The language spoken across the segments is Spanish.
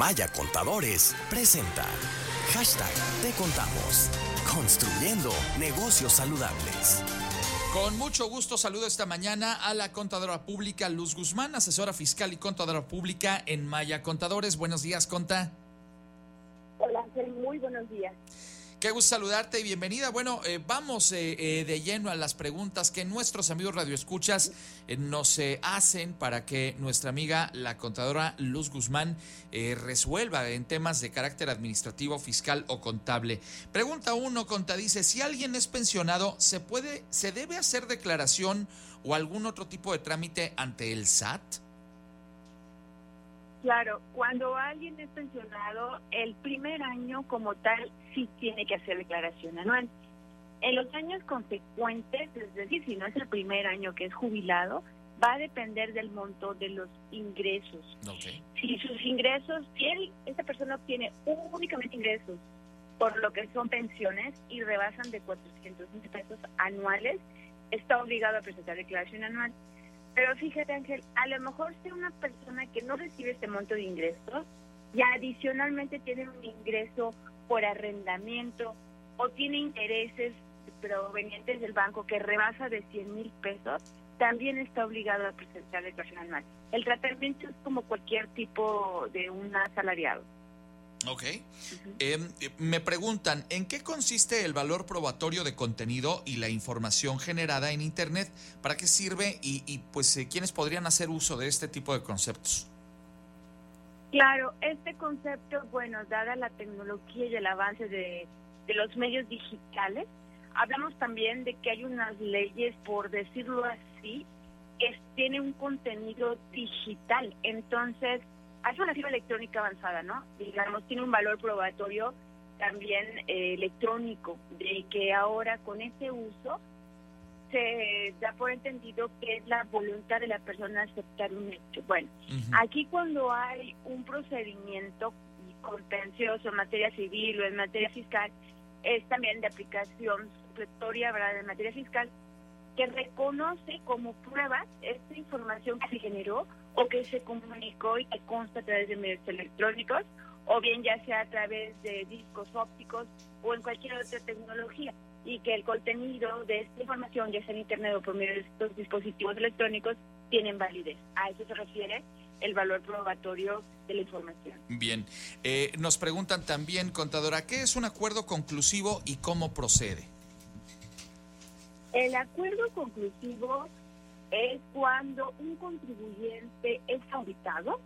Maya Contadores presenta hashtag Te Contamos, construyendo negocios saludables. Con mucho gusto saludo esta mañana a la contadora pública Luz Guzmán, asesora fiscal y contadora pública en Maya Contadores. Buenos días, Conta. Hola, Ángel, muy buenos días. Qué gusto saludarte y bienvenida. Bueno, eh, vamos eh, eh, de lleno a las preguntas que nuestros amigos radioescuchas nos hacen para que nuestra amiga, la contadora Luz Guzmán, resuelva en temas de carácter administrativo, fiscal o contable. Pregunta uno, Conta, dice, si alguien es pensionado, ¿se puede, se debe hacer declaración o algún otro tipo de trámite ante el SAT? Claro, cuando alguien es pensionado, el primer año como tal sí tiene que hacer declaración anual. En los años consecuentes, es decir, si no es el primer año que es jubilado, va a depender del monto de los ingresos. Si sus ingresos, si él, esa persona obtiene únicamente ingresos por lo que son pensiones y rebasan de 400 mil pesos anuales, está obligado a presentar declaración anual. Pero fíjate, Ángel, a lo mejor sea una persona que no recibe este monto de ingresos y adicionalmente tiene un ingreso por arrendamiento o tiene intereses provenientes del banco que rebasa de 100 mil pesos, también está obligado a presentar declaración anual. El tratamiento es como cualquier tipo de un asalariado. Ok. Em, eh, me preguntan, ¿en qué consiste el valor probatorio de contenido y la información generada en Internet? ¿Para qué sirve y, pues eh, quiénes podrían hacer uso de este tipo de conceptos? Claro, este concepto, bueno, dada la tecnología y el avance de, los medios digitales, hablamos también de que hay unas leyes, por decirlo así, que tienen un contenido digital. Entonces, hace una firma electrónica avanzada, ¿no? Digamos, tiene un valor probatorio también eh, electrónico, de que ahora con ese uso se da por entendido que es la voluntad de la persona aceptar un hecho. Bueno, aquí cuando hay un procedimiento contencioso en materia civil o en materia fiscal, es también de aplicación supletoria, ¿verdad?, en materia fiscal, que reconoce como prueba esta información que se generó o que se comunicó y que consta a través de medios electrónicos, o bien ya sea a través de discos ópticos o en cualquier otra tecnología, y que el contenido de esta información, ya sea en Internet o por medio de estos dispositivos electrónicos, tienen validez. A eso se refiere el valor probatorio de la información. Bien, eh, nos preguntan también, contadora, ¿qué es un acuerdo conclusivo y cómo procede? El acuerdo conclusivo es cuando un contribuyente es auditado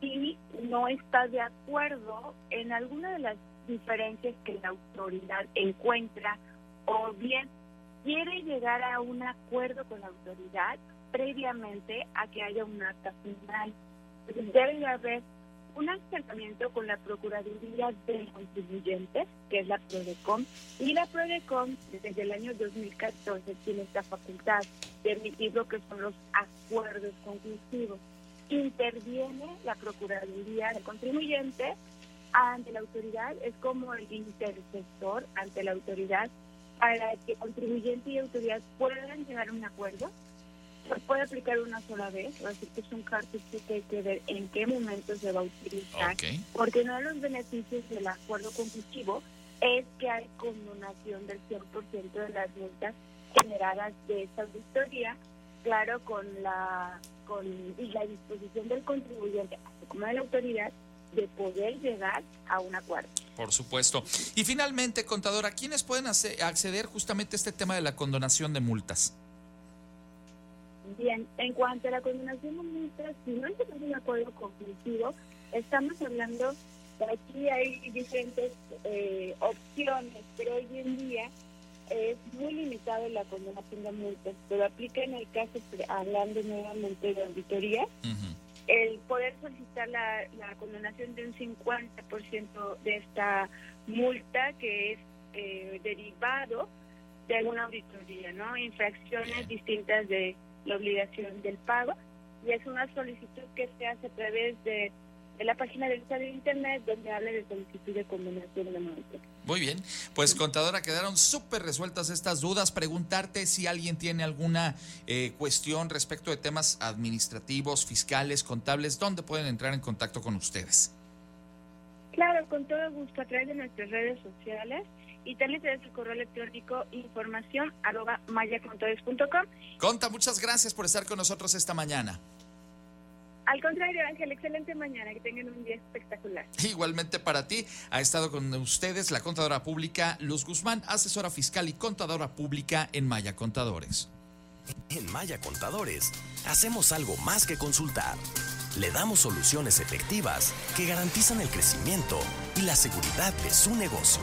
y no está de acuerdo en alguna de las diferencias que la autoridad encuentra o bien quiere llegar a un acuerdo con la autoridad previamente a que haya un acta final. debe haber un acercamiento con la Procuraduría del Contribuyente, que es la PRODECOM, y la PRODECOM desde el año 2014 tiene esta facultad de emitir lo que son los acuerdos conclusivos. Interviene la Procuraduría del Contribuyente ante la autoridad, es como el intercesor ante la autoridad para que contribuyente y autoridad puedan llegar a un acuerdo se puede aplicar una sola vez, así que es un cartucho que hay que ver en qué momento se va a utilizar, porque uno de los beneficios del acuerdo conclusivo es que hay condonación del 100% de las multas generadas de esta auditoría, claro, con la con la disposición del contribuyente, así como de la autoridad, de poder llegar a un acuerdo. Por supuesto. Y finalmente, contadora, ¿quiénes pueden acceder justamente a este tema de la condonación de multas? Bien, en cuanto a la condenación de multas, si no se un acuerdo conclusivo, estamos hablando de aquí hay diferentes eh, opciones, pero hoy en día es muy limitado la condenación de multas, pero aplica en el caso, hablando nuevamente de auditoría, el poder solicitar la, condenación de un 50% de esta multa que es eh, derivado de alguna auditoría, ¿no? Infracciones distintas de la obligación del pago y es una solicitud que se hace a través de, la página del Estado de Internet donde habla de solicitud de condenación de multa. Muy bien, pues contadora, quedaron súper resueltas estas dudas. Preguntarte si alguien tiene alguna eh, cuestión respecto de temas administrativos, fiscales, contables, ¿dónde pueden entrar en contacto con ustedes? Claro, con todo gusto, a través de nuestras redes sociales y también través su correo electrónico información arroba mayacontores.com. Conta, muchas gracias por estar con nosotros esta mañana. Al contrario, Ángel, excelente mañana, que tengan un día espectacular. Igualmente para ti, ha estado con ustedes la contadora pública Luz Guzmán, asesora fiscal y contadora pública en Maya Contadores. En Maya Contadores, hacemos algo más que consultar. Le damos soluciones efectivas que garantizan el crecimiento y la seguridad de su negocio.